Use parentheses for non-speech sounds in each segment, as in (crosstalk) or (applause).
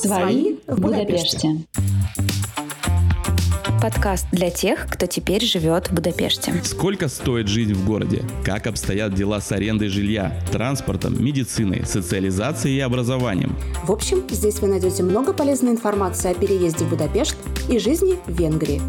Свои в Будапеште. Подкаст для тех, кто теперь живет в Будапеште. Сколько стоит жизнь в городе? Как обстоят дела с арендой жилья, транспортом, медициной, социализацией и образованием? В общем, здесь вы найдете много полезной информации о переезде в Будапешт и жизни в Венгрии.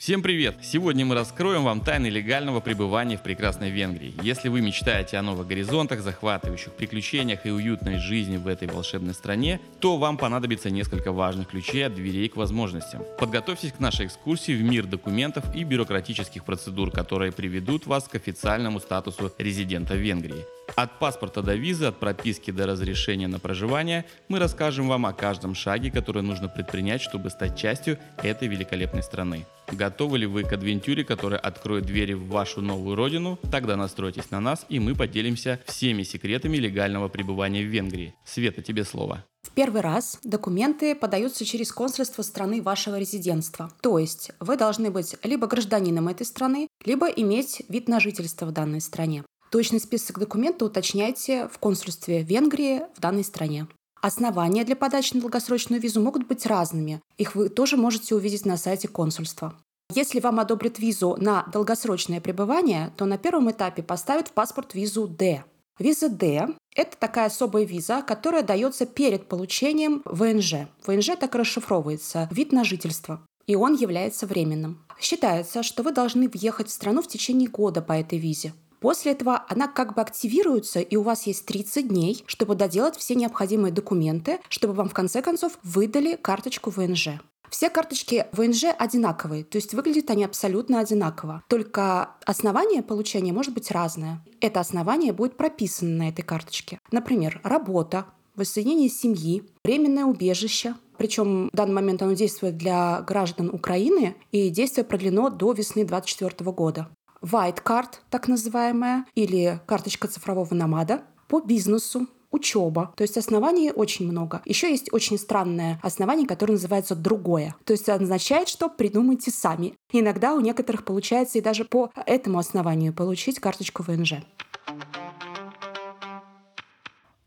Всем привет! Сегодня мы раскроем вам тайны легального пребывания в прекрасной Венгрии. Если вы мечтаете о новых горизонтах, захватывающих приключениях и уютной жизни в этой волшебной стране, то вам понадобится несколько важных ключей от дверей к возможностям. Подготовьтесь к нашей экскурсии в мир документов и бюрократических процедур, которые приведут вас к официальному статусу резидента Венгрии. От паспорта до визы, от прописки до разрешения на проживание мы расскажем вам о каждом шаге, который нужно предпринять, чтобы стать частью этой великолепной страны. Готовы ли вы к адвентюре, которая откроет двери в вашу новую родину? Тогда настройтесь на нас, и мы поделимся всеми секретами легального пребывания в Венгрии. Света, тебе слово. В первый раз документы подаются через консульство страны вашего резидентства. То есть вы должны быть либо гражданином этой страны, либо иметь вид на жительство в данной стране. Точный список документов уточняйте в консульстве Венгрии в данной стране. Основания для подачи на долгосрочную визу могут быть разными. Их вы тоже можете увидеть на сайте консульства. Если вам одобрят визу на долгосрочное пребывание, то на первом этапе поставят в паспорт визу D. Виза D – это такая особая виза, которая дается перед получением ВНЖ. ВНЖ так расшифровывается – вид на жительство и он является временным. Считается, что вы должны въехать в страну в течение года по этой визе. После этого она как бы активируется, и у вас есть 30 дней, чтобы доделать все необходимые документы, чтобы вам в конце концов выдали карточку ВНЖ. Все карточки ВНЖ одинаковые, то есть выглядят они абсолютно одинаково. Только основание получения может быть разное. Это основание будет прописано на этой карточке. Например, работа, воссоединение семьи, временное убежище. Причем в данный момент оно действует для граждан Украины, и действие продлено до весны 2024 года. White Card, так называемая, или карточка цифрового намада, по бизнесу, учеба. То есть оснований очень много. Еще есть очень странное основание, которое называется другое. То есть означает, что придумайте сами. Иногда у некоторых получается и даже по этому основанию получить карточку ВНЖ.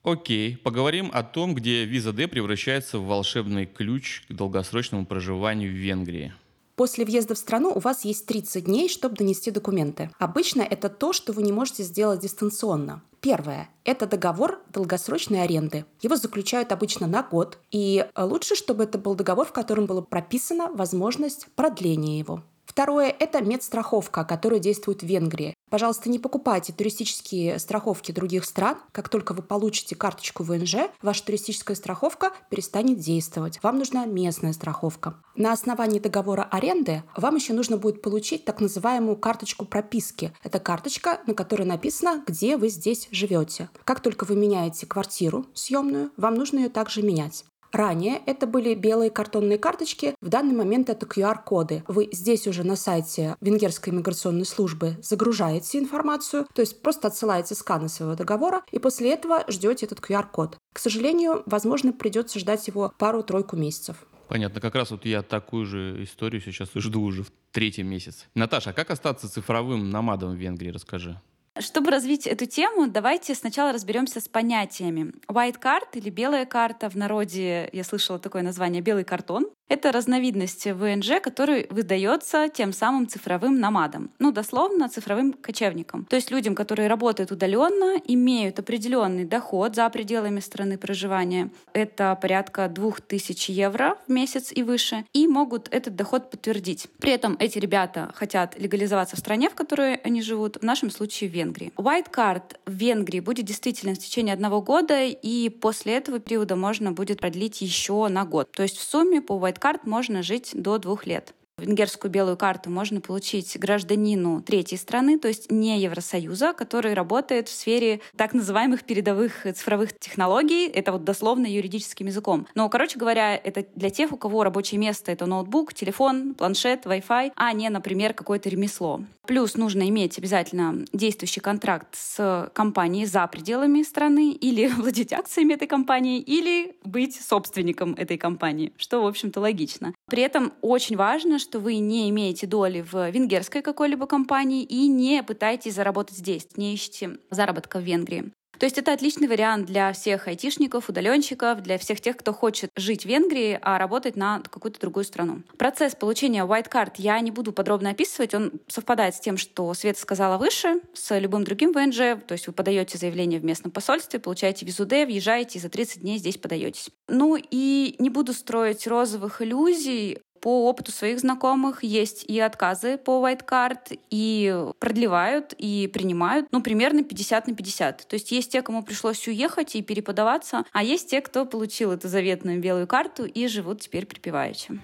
Окей, поговорим о том, где виза D превращается в волшебный ключ к долгосрочному проживанию в Венгрии. После въезда в страну у вас есть 30 дней, чтобы донести документы. Обычно это то, что вы не можете сделать дистанционно. Первое – это договор долгосрочной аренды. Его заключают обычно на год, и лучше, чтобы это был договор, в котором была прописана возможность продления его. Второе – это медстраховка, которая действует в Венгрии. Пожалуйста, не покупайте туристические страховки других стран. Как только вы получите карточку ВНЖ, ваша туристическая страховка перестанет действовать. Вам нужна местная страховка. На основании договора аренды вам еще нужно будет получить так называемую карточку прописки. Это карточка, на которой написано, где вы здесь живете. Как только вы меняете квартиру съемную, вам нужно ее также менять. Ранее это были белые картонные карточки, в данный момент это QR-коды. Вы здесь уже на сайте Венгерской иммиграционной службы загружаете информацию, то есть просто отсылаете сканы своего договора, и после этого ждете этот QR-код. К сожалению, возможно, придется ждать его пару-тройку месяцев. Понятно, как раз вот я такую же историю сейчас жду уже в третий месяц. Наташа, а как остаться цифровым намадом в Венгрии, расскажи. Чтобы развить эту тему, давайте сначала разберемся с понятиями. White card или белая карта, в народе я слышала такое название белый картон, это разновидность ВНЖ, который выдается тем самым цифровым намадам. Ну, дословно, цифровым кочевникам. То есть людям, которые работают удаленно, имеют определенный доход за пределами страны проживания. Это порядка 2000 евро в месяц и выше. И могут этот доход подтвердить. При этом эти ребята хотят легализоваться в стране, в которой они живут, в нашем случае в Венгрии. White Card в Венгрии будет действительно в течение одного года, и после этого периода можно будет продлить еще на год. То есть в сумме по White карт можно жить до двух лет. Венгерскую белую карту можно получить гражданину третьей страны, то есть не Евросоюза, который работает в сфере так называемых передовых цифровых технологий. Это вот дословно юридическим языком. Но, короче говоря, это для тех, у кого рабочее место — это ноутбук, телефон, планшет, Wi-Fi, а не, например, какое-то ремесло. Плюс нужно иметь обязательно действующий контракт с компанией за пределами страны или (laughs) владеть акциями этой компании, или быть собственником этой компании, что, в общем-то, логично. При этом очень важно, что вы не имеете доли в венгерской какой-либо компании и не пытаетесь заработать здесь, не ищете заработка в Венгрии. То есть это отличный вариант для всех айтишников, удаленщиков, для всех тех, кто хочет жить в Венгрии, а работать на какую-то другую страну. Процесс получения white card я не буду подробно описывать, он совпадает с тем, что Света сказала выше, с любым другим ВНЖ, то есть вы подаете заявление в местном посольстве, получаете визу Д, въезжаете и за 30 дней здесь подаетесь. Ну и не буду строить розовых иллюзий, по опыту своих знакомых есть и отказы по white card, и продлевают, и принимают, ну, примерно 50 на 50. То есть есть те, кому пришлось уехать и переподаваться, а есть те, кто получил эту заветную белую карту и живут теперь припеваючи.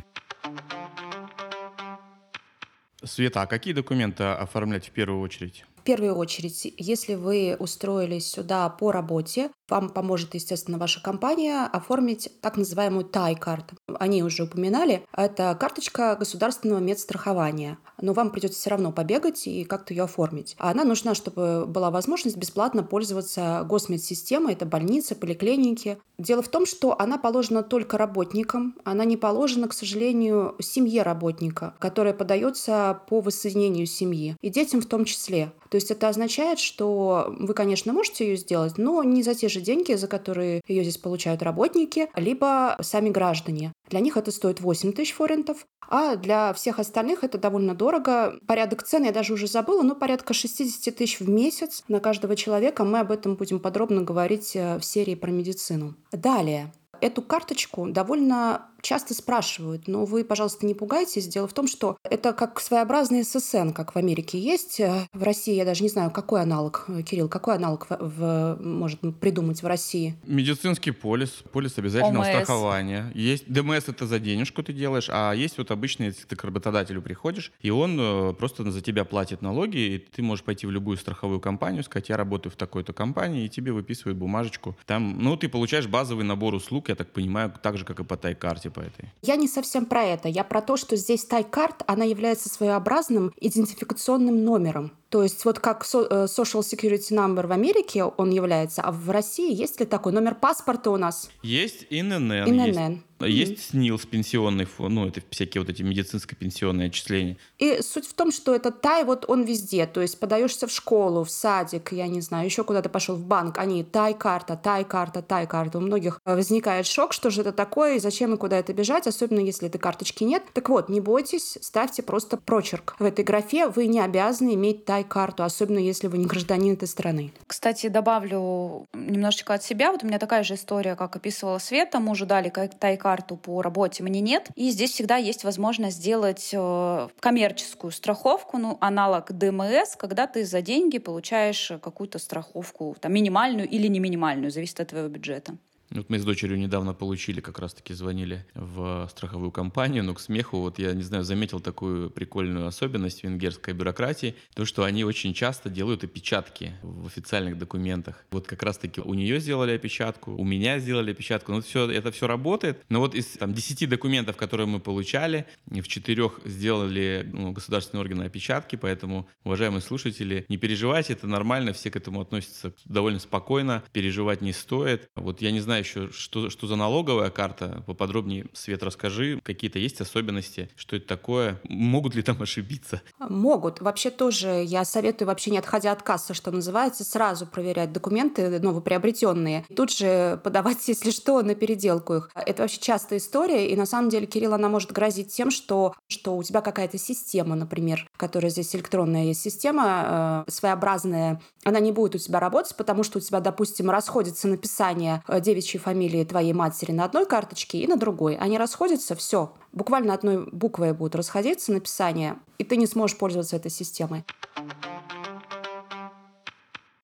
Света, а какие документы оформлять в первую очередь? В первую очередь, если вы устроились сюда по работе, вам поможет, естественно, ваша компания оформить так называемую тай-карту. Они уже упоминали. Это карточка государственного медстрахования. Но вам придется все равно побегать и как-то ее оформить. А она нужна, чтобы была возможность бесплатно пользоваться госмедсистемой. Это больницы, поликлиники. Дело в том, что она положена только работникам. Она не положена, к сожалению, семье работника, которая подается по воссоединению семьи. И детям в том числе. То есть это означает, что вы, конечно, можете ее сделать, но не за те же деньги, за которые ее здесь получают работники, либо сами граждане. Для них это стоит 8 тысяч форентов, а для всех остальных это довольно дорого. Порядок цен я даже уже забыла, но порядка 60 тысяч в месяц на каждого человека. Мы об этом будем подробно говорить э, в серии про медицину. Далее. Эту карточку довольно часто спрашивают, но вы, пожалуйста, не пугайтесь. Дело в том, что это как своеобразный ССН, как в Америке есть. В России я даже не знаю, какой аналог, Кирилл, какой аналог в, в, может придумать в России? Медицинский полис, полис обязательного ОМС. страхования. Есть ДМС это за денежку ты делаешь, а есть вот обычный, если ты к работодателю приходишь, и он э, просто за тебя платит налоги, и ты можешь пойти в любую страховую компанию, сказать, я работаю в такой-то компании, и тебе выписывают бумажечку. Там, ну, ты получаешь базовый набор услуг, я так понимаю, так же, как и по тай-карте по этой? Я не совсем про это. Я про то, что здесь тайкарт, она является своеобразным идентификационным номером. То есть вот как э, Social Security Number в Америке он является, а в России есть ли такой номер паспорта у нас? Есть ИНН. ИНН. Есть. Есть СНИЛС пенсионный фонд, ну, это всякие вот эти медицинско-пенсионные отчисления. И суть в том, что этот тай, вот он везде. То есть подаешься в школу, в садик, я не знаю, еще куда-то пошел в банк, они тай-карта, тай-карта, тай-карта. У многих возникает шок, что же это такое, и зачем и куда это бежать, особенно если этой карточки нет. Так вот, не бойтесь, ставьте просто прочерк. В этой графе вы не обязаны иметь тай-карту, особенно если вы не гражданин этой страны. Кстати, добавлю немножечко от себя. Вот у меня такая же история, как описывала Света. Мужу дали тай-карту карту по работе мне нет. И здесь всегда есть возможность сделать э, коммерческую страховку, ну, аналог ДМС, когда ты за деньги получаешь какую-то страховку, там, минимальную или не минимальную, зависит от твоего бюджета. Вот мы с дочерью недавно получили, как раз-таки звонили в страховую компанию, но к смеху, вот я, не знаю, заметил такую прикольную особенность венгерской бюрократии, то, что они очень часто делают опечатки в официальных документах. Вот как раз-таки у нее сделали опечатку, у меня сделали опечатку, ну все, это все работает. Но вот из там 10 документов, которые мы получали, в четырех сделали ну, государственные органы опечатки, поэтому, уважаемые слушатели, не переживайте, это нормально, все к этому относятся довольно спокойно, переживать не стоит. Вот я не знаю, еще, что, что за налоговая карта. Поподробнее, Свет, расскажи, какие-то есть особенности, что это такое, могут ли там (laughs) ошибиться? Могут. Вообще тоже я советую, вообще не отходя от кассы, что называется, сразу проверять документы новоприобретенные. Тут же подавать, (laughs) если что, на переделку их. Это вообще частая история, и на самом деле, Кирилл, она может грозить тем, что, что у тебя какая-то система, например, которая здесь электронная есть система, э, своеобразная, она не будет у тебя работать, потому что у тебя, допустим, расходится написание 9 девичьей фамилии твоей матери на одной карточке и на другой. Они расходятся, все. Буквально одной буквой будут расходиться написание, и ты не сможешь пользоваться этой системой.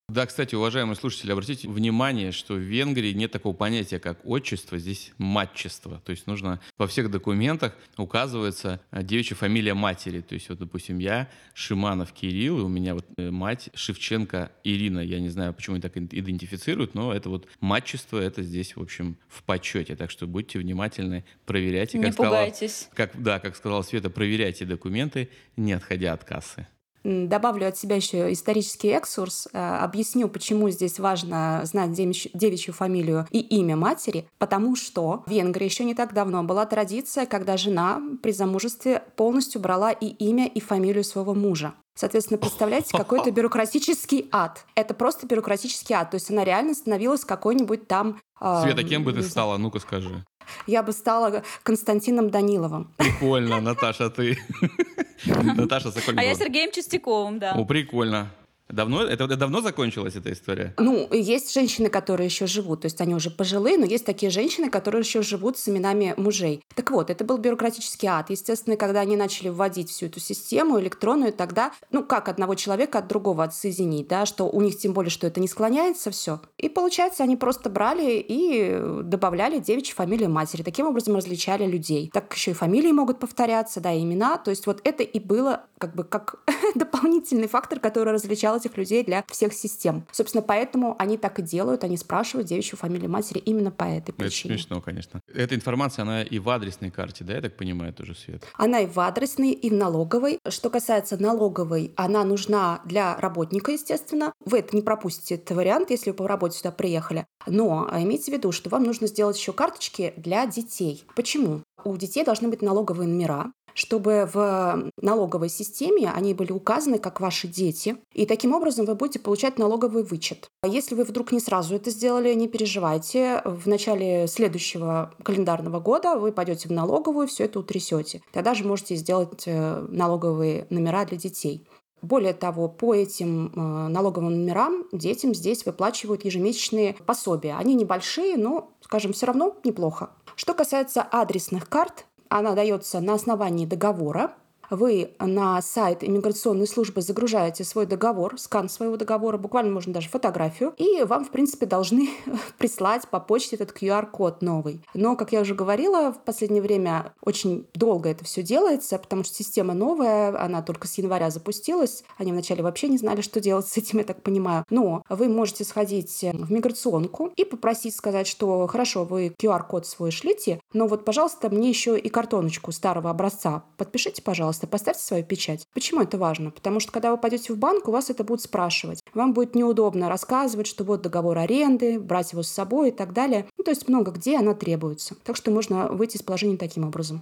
Да, кстати, уважаемые слушатели, обратите внимание, что в Венгрии нет такого понятия, как отчество, здесь матчество. То есть нужно во всех документах указывается э, девичья фамилия матери. То есть вот, допустим, я Шиманов Кирилл, и у меня вот э, мать Шевченко Ирина. Я не знаю, почему они так идентифицируют, но это вот матчество, это здесь, в общем, в почете. Так что будьте внимательны, проверяйте. Как не сказала, пугайтесь. Как, да, как сказала Света, проверяйте документы, не отходя от кассы. Добавлю от себя еще исторический экскурс, э, объясню, почему здесь важно знать девичью фамилию и имя матери, потому что в Венгрии еще не так давно была традиция, когда жена при замужестве полностью брала и имя, и фамилию своего мужа. Соответственно, представляете, какой-то бюрократический ад. Это просто бюрократический ад. То есть она реально становилась какой-нибудь там... Света, кем бы ты стала? Ну-ка скажи. Я бы стала Константином Даниловым. Прикольно, Наташа, ты. (laughs) Наташа Сокольникова. А я Сергеем Чистяковым, да. О, прикольно. Давно, это давно закончилась эта история? Ну, есть женщины, которые еще живут, то есть они уже пожилые, но есть такие женщины, которые еще живут с именами мужей. Так вот, это был бюрократический ад. Естественно, когда они начали вводить всю эту систему электронную, тогда, ну, как одного человека от другого отсоединить, да, что у них тем более, что это не склоняется все. И получается, они просто брали и добавляли девичью фамилию матери. Таким образом различали людей. Так еще и фамилии могут повторяться, да, и имена. То есть вот это и было как бы как (laughs) дополнительный фактор, который различал этих людей для всех систем. Собственно, поэтому они так и делают, они спрашивают девичью фамилию матери именно по этой причине. Это смешно, конечно. Эта информация, она и в адресной карте, да, я так понимаю, тоже, Свет? Она и в адресной, и в налоговой. Что касается налоговой, она нужна для работника, естественно. Вы это не пропустите, этот вариант, если вы по работе сюда приехали. Но имейте в виду, что вам нужно сделать еще карточки для детей. Почему? У детей должны быть налоговые номера, чтобы в налоговой системе они были указаны как ваши дети, и таким образом вы будете получать налоговый вычет. А если вы вдруг не сразу это сделали, не переживайте. В начале следующего календарного года вы пойдете в налоговую, все это утрясете. Тогда же можете сделать э, налоговые номера для детей. Более того, по этим э, налоговым номерам детям здесь выплачивают ежемесячные пособия. Они небольшие, но, скажем, все равно неплохо. Что касается адресных карт, она дается на основании договора вы на сайт иммиграционной службы загружаете свой договор, скан своего договора, буквально можно даже фотографию, и вам, в принципе, должны (laughs) прислать по почте этот QR-код новый. Но, как я уже говорила, в последнее время очень долго это все делается, потому что система новая, она только с января запустилась. Они вначале вообще не знали, что делать с этим, я так понимаю. Но вы можете сходить в миграционку и попросить сказать, что хорошо, вы QR-код свой шлите, но вот, пожалуйста, мне еще и картоночку старого образца подпишите, пожалуйста, пожалуйста, поставьте свою печать. Почему это важно? Потому что когда вы пойдете в банк, у вас это будут спрашивать. Вам будет неудобно рассказывать, что вот договор аренды, брать его с собой и так далее. Ну, то есть много где она требуется. Так что можно выйти из положения таким образом.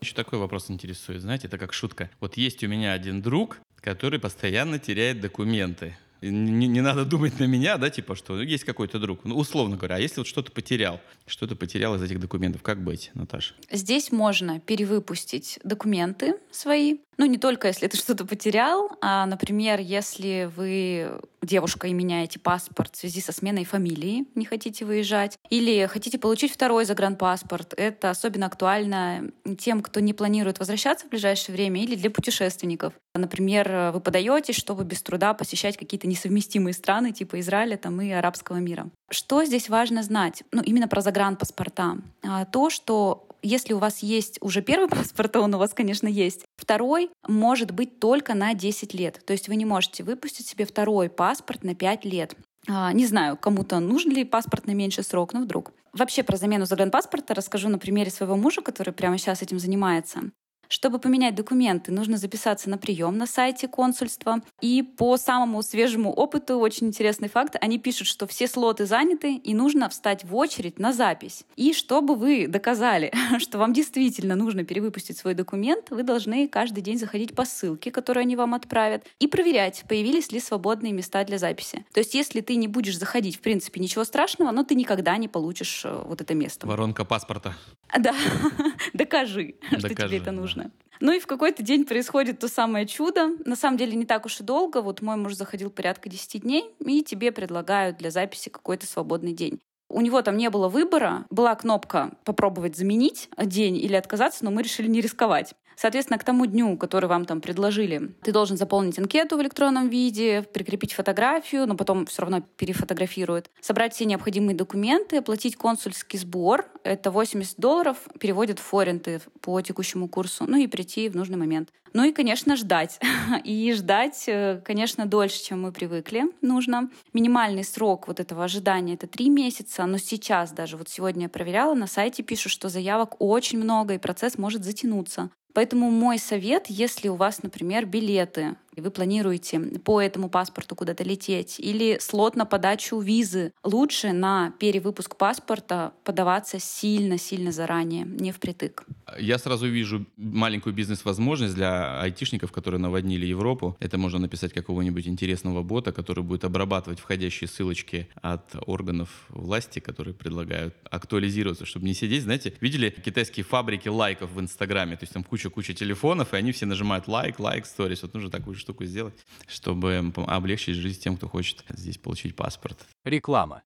Еще такой вопрос интересует. Знаете, это как шутка. Вот есть у меня один друг, который постоянно теряет документы не, не надо думать на меня, да, типа, что есть какой-то друг. Ну, условно говоря, а если вот что-то потерял, что-то потерял из этих документов, как быть, Наташа? Здесь можно перевыпустить документы свои, ну, не только если ты что-то потерял, а, например, если вы девушка и меняете паспорт в связи со сменой фамилии, не хотите выезжать, или хотите получить второй загранпаспорт. Это особенно актуально тем, кто не планирует возвращаться в ближайшее время, или для путешественников. Например, вы подаетесь, чтобы без труда посещать какие-то несовместимые страны, типа Израиля там, и арабского мира. Что здесь важно знать? Ну, именно про загранпаспорта. А, то, что если у вас есть уже первый (laughs) паспорт, он у вас, конечно, есть. Второй может быть только на 10 лет. То есть вы не можете выпустить себе второй паспорт на 5 лет. А, не знаю, кому-то нужен ли паспорт на меньший срок, но вдруг. Вообще про замену загранпаспорта расскажу на примере своего мужа, который прямо сейчас этим занимается. Чтобы поменять документы, нужно записаться на прием на сайте консульства. И по самому свежему опыту, очень интересный факт, они пишут, что все слоты заняты и нужно встать в очередь на запись. И чтобы вы доказали, (laughs) что вам действительно нужно перевыпустить свой документ, вы должны каждый день заходить по ссылке, которую они вам отправят, и проверять, появились ли свободные места для записи. То есть если ты не будешь заходить, в принципе, ничего страшного, но ты никогда не получишь э, вот это место. Воронка паспорта. Да, (laughs) докажи, что тебе это нужно. Ну и в какой-то день происходит то самое чудо. На самом деле не так уж и долго. Вот мой муж заходил порядка 10 дней, и тебе предлагают для записи какой-то свободный день. У него там не было выбора. Была кнопка «Попробовать заменить день или отказаться», но мы решили не рисковать. Соответственно, к тому дню, который вам там предложили, ты должен заполнить анкету в электронном виде, прикрепить фотографию, но потом все равно перефотографируют, собрать все необходимые документы, оплатить консульский сбор, это 80 долларов, переводят в форинты по текущему курсу, ну и прийти в нужный момент. Ну и, конечно, ждать. (laughs) И ждать, э, конечно, дольше, чем мы привыкли, нужно. Минимальный срок вот этого ожидания — это три месяца, но сейчас даже, вот сегодня я проверяла, на сайте пишут, что заявок очень много, и процесс может затянуться. Поэтому мой совет, если у вас, например, билеты вы планируете по этому паспорту куда-то лететь, или слот на подачу визы, лучше на перевыпуск паспорта подаваться сильно-сильно заранее, не впритык. Я сразу вижу маленькую бизнес-возможность для айтишников, которые наводнили Европу. Это можно написать какого-нибудь интересного бота, который будет обрабатывать входящие ссылочки от органов власти, которые предлагают актуализироваться, чтобы не сидеть, знаете, видели китайские фабрики лайков в Инстаграме, то есть там куча-куча телефонов, и они все нажимают лайк, лайк, сторис. Вот нужно такую штуку сделать, чтобы облегчить жизнь тем, кто хочет здесь получить паспорт. Реклама.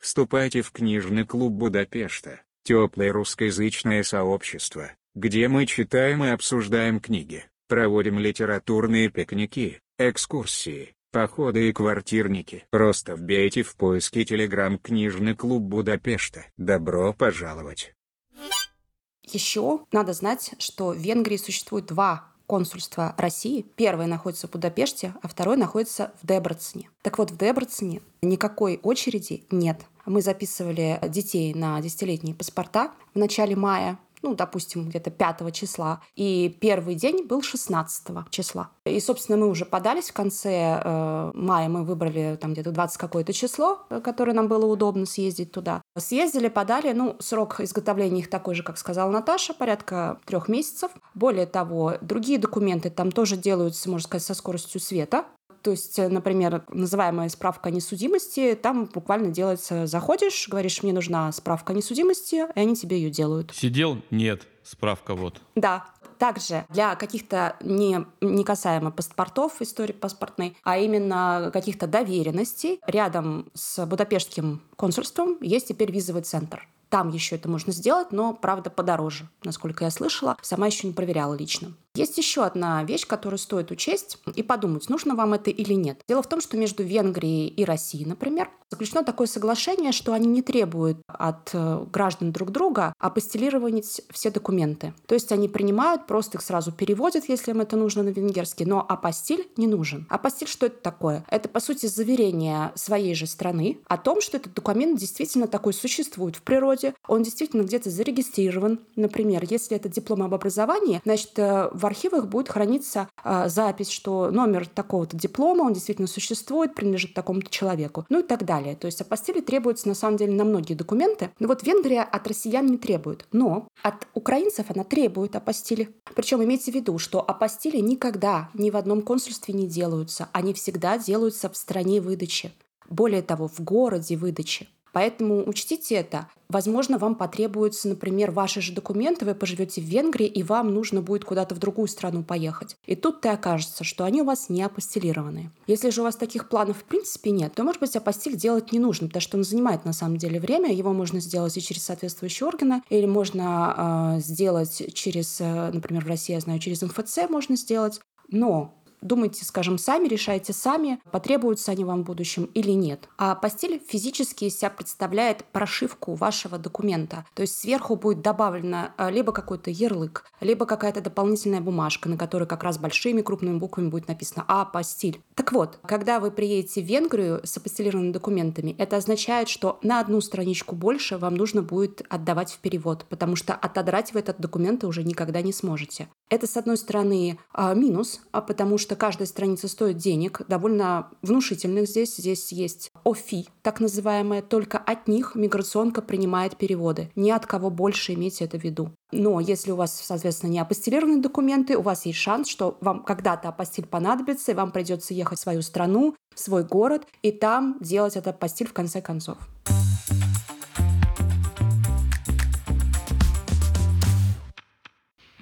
Вступайте в книжный клуб Будапешта, теплое русскоязычное сообщество, где мы читаем и обсуждаем книги, проводим литературные пикники, экскурсии, походы и квартирники. Просто вбейте в поиске телеграм «Книжный клуб Будапешта». Добро пожаловать! Еще надо знать, что в Венгрии существует два консульства России. Первое находится в Будапеште, а второе находится в Дебрецене. Так вот, в Дебрецене никакой очереди нет. Мы записывали детей на десятилетние паспорта в начале мая ну, допустим, где-то 5 числа, и первый день был 16 числа. И, собственно, мы уже подались в конце э, мая, мы выбрали там где-то 20 какое-то число, э, которое нам было удобно съездить туда. Съездили, подали, ну, срок изготовления их такой же, как сказала Наташа, порядка трех месяцев. Более того, другие документы там тоже делаются, можно сказать, со скоростью света. То есть, э, например, называемая справка о несудимости, там буквально делается, заходишь, говоришь, мне нужна справка о несудимости, и они тебе ее делают. Сидел? Нет. Справка вот. Да, также для каких-то не, не касаемо паспортов, истории паспортной, а именно каких-то доверенностей, рядом с Будапештским консульством есть теперь визовый центр. Там еще это можно сделать, но, правда, подороже, насколько я слышала. Сама еще не проверяла лично. Есть еще одна вещь, которую стоит учесть и подумать, нужно вам это или нет. Дело в том, что между Венгрией и Россией, например, заключено такое соглашение, что они не требуют от э, граждан друг друга апостелировать все документы. То есть они принимают, просто их сразу переводят, если им это нужно на венгерский, но апостиль не нужен. Апостиль что это такое? Это, по сути, заверение своей же страны о том, что этот документ действительно такой существует в природе, он действительно где-то зарегистрирован. Например, если это диплом об образовании, значит, э, в архивах будет храниться э, запись, что номер такого-то диплома, он действительно существует, принадлежит такому-то человеку, ну и так далее. То есть апостили требуются на самом деле на многие документы. Но вот Венгрия от россиян не требует, но от украинцев она требует апостили. Причем имейте в виду, что апостили никогда ни в одном консульстве не делаются, они всегда делаются в стране выдачи. Более того, в городе выдачи. Поэтому учтите это. Возможно, вам потребуются, например, ваши же документы, вы поживете в Венгрии, и вам нужно будет куда-то в другую страну поехать. И тут-то и окажется, что они у вас не апостелированные. Если же у вас таких планов в принципе нет, то, может быть, апостиль делать не нужно, потому что он занимает на самом деле время. Его можно сделать и через соответствующие органы, или можно э, сделать через, э, например, в России, я знаю, через МФЦ можно сделать. Но Думайте, скажем, сами, решайте сами, потребуются они вам в будущем или нет. А постель физически из себя представляет прошивку вашего документа. То есть сверху будет добавлено а, либо какой-то ярлык, либо какая-то дополнительная бумажка, на которой как раз большими крупными буквами будет написано «А, постель». Так вот, когда вы приедете в Венгрию с апостелированными документами, это означает, что на одну страничку больше вам нужно будет отдавать в перевод, потому что отодрать вы этот документ уже никогда не сможете. Это, с одной стороны, а, минус, а потому что каждая страница стоит денег, довольно внушительных здесь. Здесь есть ОФИ, так называемая, только от них миграционка принимает переводы. Ни от кого больше имейте это в виду. Но если у вас, соответственно, не апостилированные документы, у вас есть шанс, что вам когда-то апостиль понадобится, и вам придется ехать в свою страну, в свой город, и там делать этот апостиль в конце концов.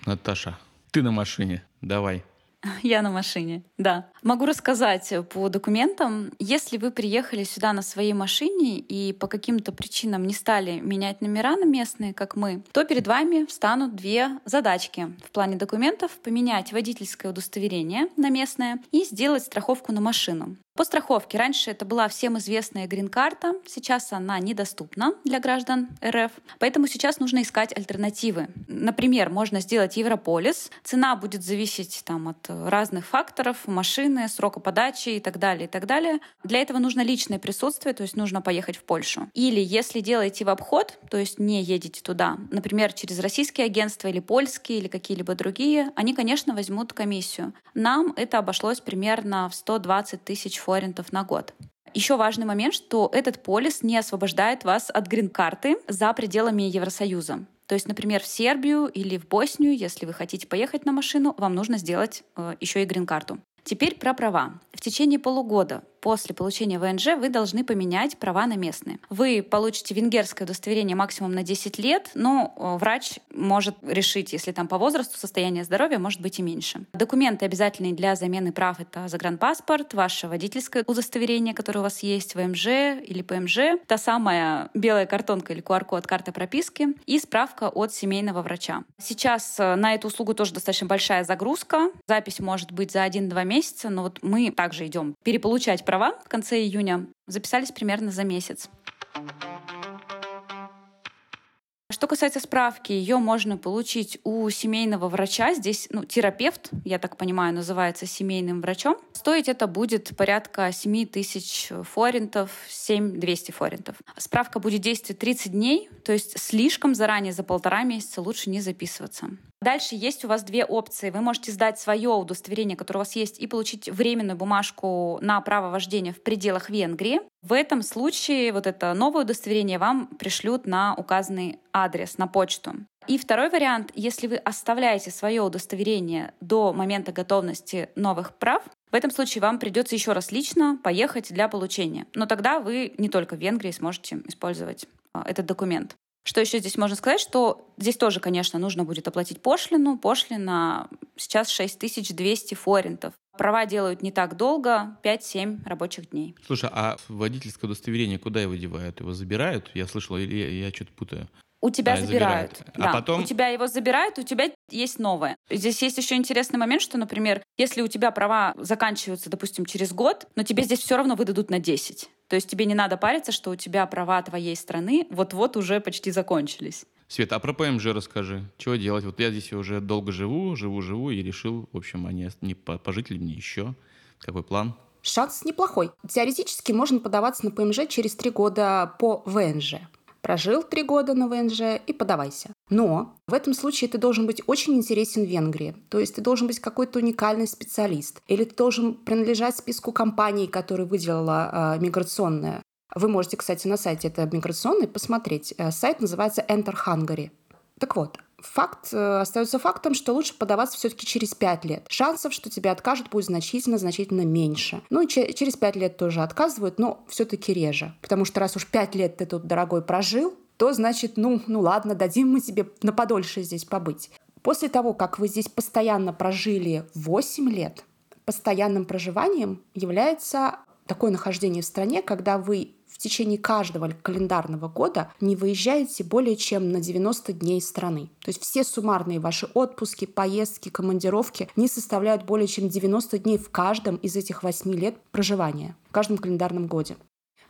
Наташа, ты на машине. Давай. (laughs) Я на машине, да. Могу рассказать по документам. Если вы приехали сюда на своей машине и по каким-то причинам не стали менять номера на местные, как мы, то перед вами встанут две задачки в плане документов. Поменять водительское удостоверение на местное и сделать страховку на машину. По страховке. Раньше это была всем известная грин-карта, сейчас она недоступна для граждан РФ, поэтому сейчас нужно искать альтернативы. Например, можно сделать Европолис, цена будет зависеть там, от разных факторов, машины, срока подачи и так далее, и так далее. Для этого нужно личное присутствие, то есть нужно поехать в Польшу. Или если делаете в обход, то есть не едете туда, например, через российские агентства или польские, или какие-либо другие, они, конечно, возьмут комиссию. Нам это обошлось примерно в 120 тысяч форинтов на год. Еще важный момент, что этот полис не освобождает вас от грин-карты за пределами Евросоюза. То есть, например, в Сербию или в Боснию, если вы хотите поехать на машину, вам нужно сделать э, еще и грин-карту. Теперь про права. В течение полугода после получения ВНЖ вы должны поменять права на местные. Вы получите венгерское удостоверение максимум на 10 лет, но э, врач может решить, если там по возрасту состояние здоровья может быть и меньше. Документы обязательные для замены прав — это загранпаспорт, ваше водительское удостоверение, которое у вас есть, ВМЖ или ПМЖ, та самая белая картонка или QR-код карты прописки и справка от семейного врача. Сейчас э, на эту услугу тоже достаточно большая загрузка. Запись может быть за 1-2 месяца, но вот мы также идем переполучать права в конце июня. Записались примерно за месяц. Что касается справки, ее можно получить у семейного врача. Здесь ну, терапевт, я так понимаю, называется семейным врачом. Стоить это будет порядка 7 тысяч форинтов, 7 200 форинтов. Справка будет действовать 30 дней, то есть слишком заранее, за полтора месяца лучше не записываться. Дальше есть у вас две опции. Вы можете сдать свое удостоверение, которое у вас есть, и получить временную бумажку на право вождения в пределах Венгрии. В этом случае вот это новое удостоверение вам пришлют на указанный адрес, на почту. И второй вариант, если вы оставляете свое удостоверение до момента готовности новых прав, в этом случае вам придется еще раз лично поехать для получения. Но тогда вы не только в Венгрии сможете использовать а, этот документ. Что еще здесь можно сказать, что здесь тоже, конечно, нужно будет оплатить пошлину. Пошлина сейчас 6200 форинтов. Права делают не так долго, 5-7 рабочих дней. Слушай, а водительское удостоверение куда его девают? Его забирают? Я слышал, или я, я что-то путаю? У тебя а, забирают. забирают. А да. потом... У тебя его забирают, у тебя есть новое. Здесь есть еще интересный момент, что, например, если у тебя права заканчиваются, допустим, через год, но тебе здесь все равно выдадут на 10. То есть тебе не надо париться, что у тебя права твоей страны вот-вот уже почти закончились. Света, а про ПМЖ расскажи. Чего делать? Вот я здесь уже долго живу, живу-живу и решил, в общем, а не, не пожить ли мне еще? Какой план? Шанс неплохой. Теоретически можно подаваться на ПМЖ через три года по ВНЖ прожил три года на ВНЖ и подавайся. Но в этом случае ты должен быть очень интересен в Венгрии. То есть ты должен быть какой-то уникальный специалист. Или ты должен принадлежать списку компаний, которые выделила э, миграционная. Вы можете, кстати, на сайте это миграционный посмотреть. Э, сайт называется Enter Hungary. Так вот, факт э, остается фактом, что лучше подаваться все-таки через 5 лет. Шансов, что тебя откажут, будет значительно-значительно меньше. Ну и че- через 5 лет тоже отказывают, но все-таки реже. Потому что раз уж 5 лет ты тут, дорогой, прожил, то значит, ну, ну ладно, дадим мы тебе на подольше здесь побыть. После того, как вы здесь постоянно прожили 8 лет, постоянным проживанием является такое нахождение в стране, когда вы течение каждого календарного года не выезжаете более чем на 90 дней страны. То есть все суммарные ваши отпуски, поездки, командировки не составляют более чем 90 дней в каждом из этих 8 лет проживания, в каждом календарном годе.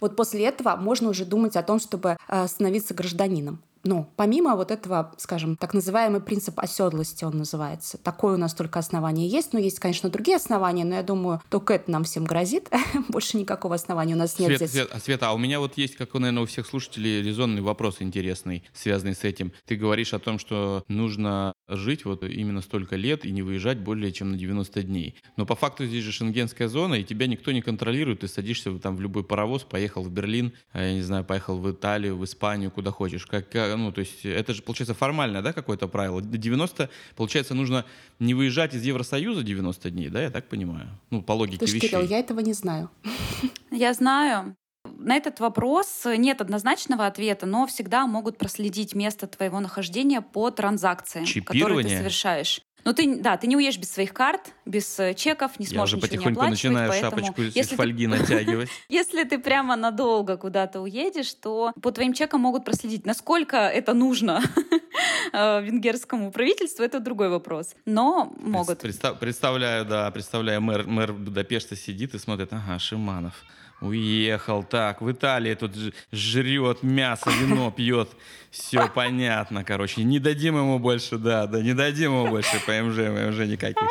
Вот после этого можно уже думать о том, чтобы э, становиться гражданином. Но помимо вот этого, скажем, так называемый принцип оседлости он называется. Такое у нас только основание есть, но есть, конечно, другие основания, но я думаю, только это нам всем грозит. (laughs) Больше никакого основания у нас нет Свет, здесь. Свет, а Света, а у меня вот есть, как, наверное, у всех слушателей, резонный вопрос интересный, связанный с этим. Ты говоришь о том, что нужно жить вот именно столько лет и не выезжать более чем на 90 дней. Но по факту здесь же шенгенская зона, и тебя никто не контролирует. Ты садишься там в любой паровоз, поехал в Берлин, а я не знаю, поехал в Италию, в Испанию, куда хочешь. Как, ну, то есть это же, получается, формальное, да, какое-то правило. До 90, получается, нужно не выезжать из Евросоюза 90 дней, да, я так понимаю? Ну, по логике Слушай, вещей. Кирилл, я этого не знаю. (laughs) Я знаю. На этот вопрос нет однозначного ответа, но всегда могут проследить место твоего нахождения по транзакциям, которые ты совершаешь. Ну ты, да, ты не уедешь без своих карт, без э, чеков, не сможешь Я уже потихоньку начинаю шапочку из фольги (laughs) натягивать. Если ты прямо надолго куда-то уедешь, то по твоим чекам могут проследить, насколько это нужно (laughs) э, венгерскому правительству, это другой вопрос. Но могут. Представ, представляю, да, представляю, мэр, мэр Будапешта сидит и смотрит, ага, Шиманов уехал, так, в Италии тут жрет мясо, вино пьет, все понятно, короче, не дадим ему больше, да, да, не дадим ему больше ПМЖ, ПМЖ никаких.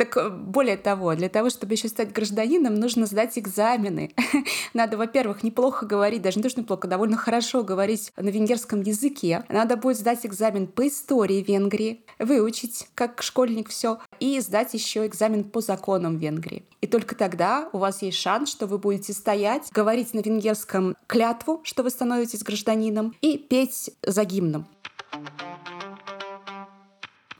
Так э, более того, для того, чтобы еще стать гражданином, нужно сдать экзамены. (laughs) Надо, во-первых, неплохо говорить, даже не то, что неплохо, довольно хорошо говорить на венгерском языке. Надо будет сдать экзамен по истории Венгрии, выучить как школьник все, и сдать еще экзамен по законам Венгрии. И только тогда у вас есть шанс, что вы будете стоять, говорить на венгерском клятву, что вы становитесь гражданином, и петь за гимном.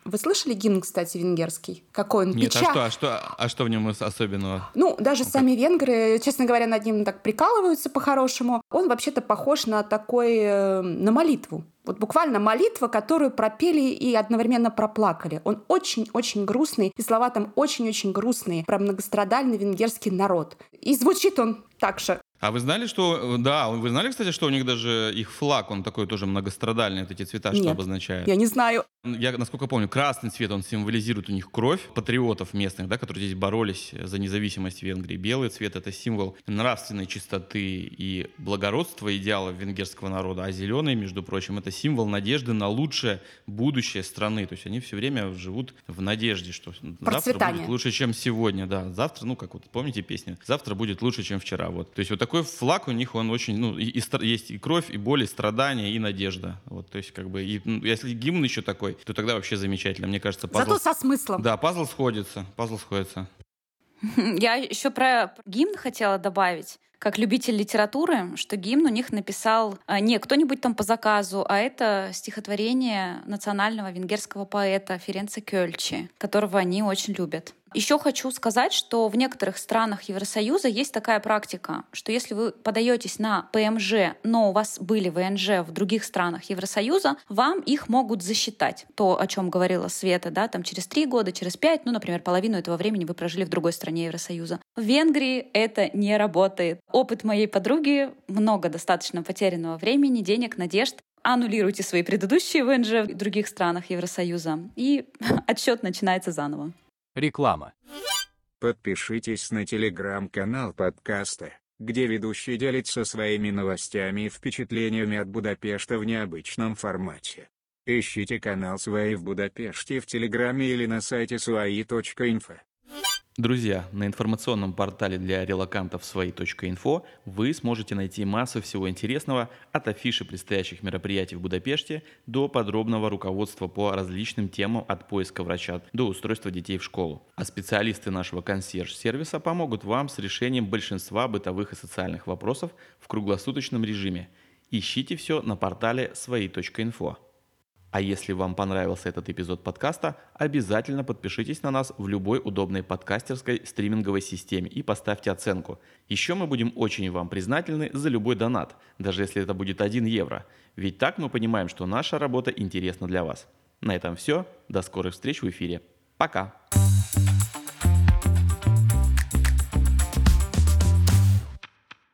Вы слышали гимн, кстати, венгерский? Какой он? Нет, а что, а, что, а что в нем особенного? Ну, даже ну, сами венгры, честно говоря, над ним так прикалываются по-хорошему. Он вообще-то похож на такой, э, на молитву. Вот буквально молитва, которую пропели и одновременно проплакали. Он очень-очень грустный, и слова там очень-очень грустные про многострадальный венгерский народ. И звучит он так же. А вы знали, что... Да, вы знали, кстати, что у них даже их флаг, он такой тоже многострадальный, вот эти цвета, Нет, что обозначает? я не знаю. Я, насколько помню, красный цвет, он символизирует у них кровь патриотов местных, да, которые здесь боролись за независимость Венгрии. Белый цвет — это символ нравственной чистоты и благородства идеалов венгерского народа, а зеленый, между прочим, это символ надежды на лучшее будущее страны. То есть они все время живут в надежде, что завтра будет лучше, чем сегодня. Да, завтра, ну, как вот помните песню? Завтра будет лучше, чем вчера. Вот. То есть вот такой флаг у них, он очень, ну, и, и, есть и кровь, и боль, и страдания, и надежда. Вот, то есть, как бы, и, ну, если гимн еще такой, то тогда вообще замечательно. Мне кажется, пазл... Зато со смыслом. Да, пазл сходится, пазл сходится. (laughs) Я еще про гимн хотела добавить как любитель литературы, что гимн у них написал а, не кто-нибудь там по заказу, а это стихотворение национального венгерского поэта Ференца Кёльчи, которого они очень любят. Еще хочу сказать, что в некоторых странах Евросоюза есть такая практика, что если вы подаетесь на ПМЖ, но у вас были ВНЖ в других странах Евросоюза, вам их могут засчитать. То, о чем говорила Света, да, там через три года, через пять, ну, например, половину этого времени вы прожили в другой стране Евросоюза. В Венгрии это не работает. Опыт моей подруги, много достаточно потерянного времени, денег, надежд, аннулируйте свои предыдущие ВНЖ в других странах Евросоюза, и (laughs) отсчет начинается заново. Реклама. Подпишитесь на телеграм-канал подкаста, где ведущий делится своими новостями и впечатлениями от Будапешта в необычном формате. Ищите канал «Свои в Будапеште» в Телеграме или на сайте свои.инфо. Друзья, на информационном портале для релакантов свои.инфо вы сможете найти массу всего интересного от афиши предстоящих мероприятий в Будапеште до подробного руководства по различным темам от поиска врача до устройства детей в школу. А специалисты нашего консьерж-сервиса помогут вам с решением большинства бытовых и социальных вопросов в круглосуточном режиме. Ищите все на портале свои.инфо. А если вам понравился этот эпизод подкаста, обязательно подпишитесь на нас в любой удобной подкастерской стриминговой системе и поставьте оценку. Еще мы будем очень вам признательны за любой донат, даже если это будет 1 евро. Ведь так мы понимаем, что наша работа интересна для вас. На этом все. До скорых встреч в эфире. Пока.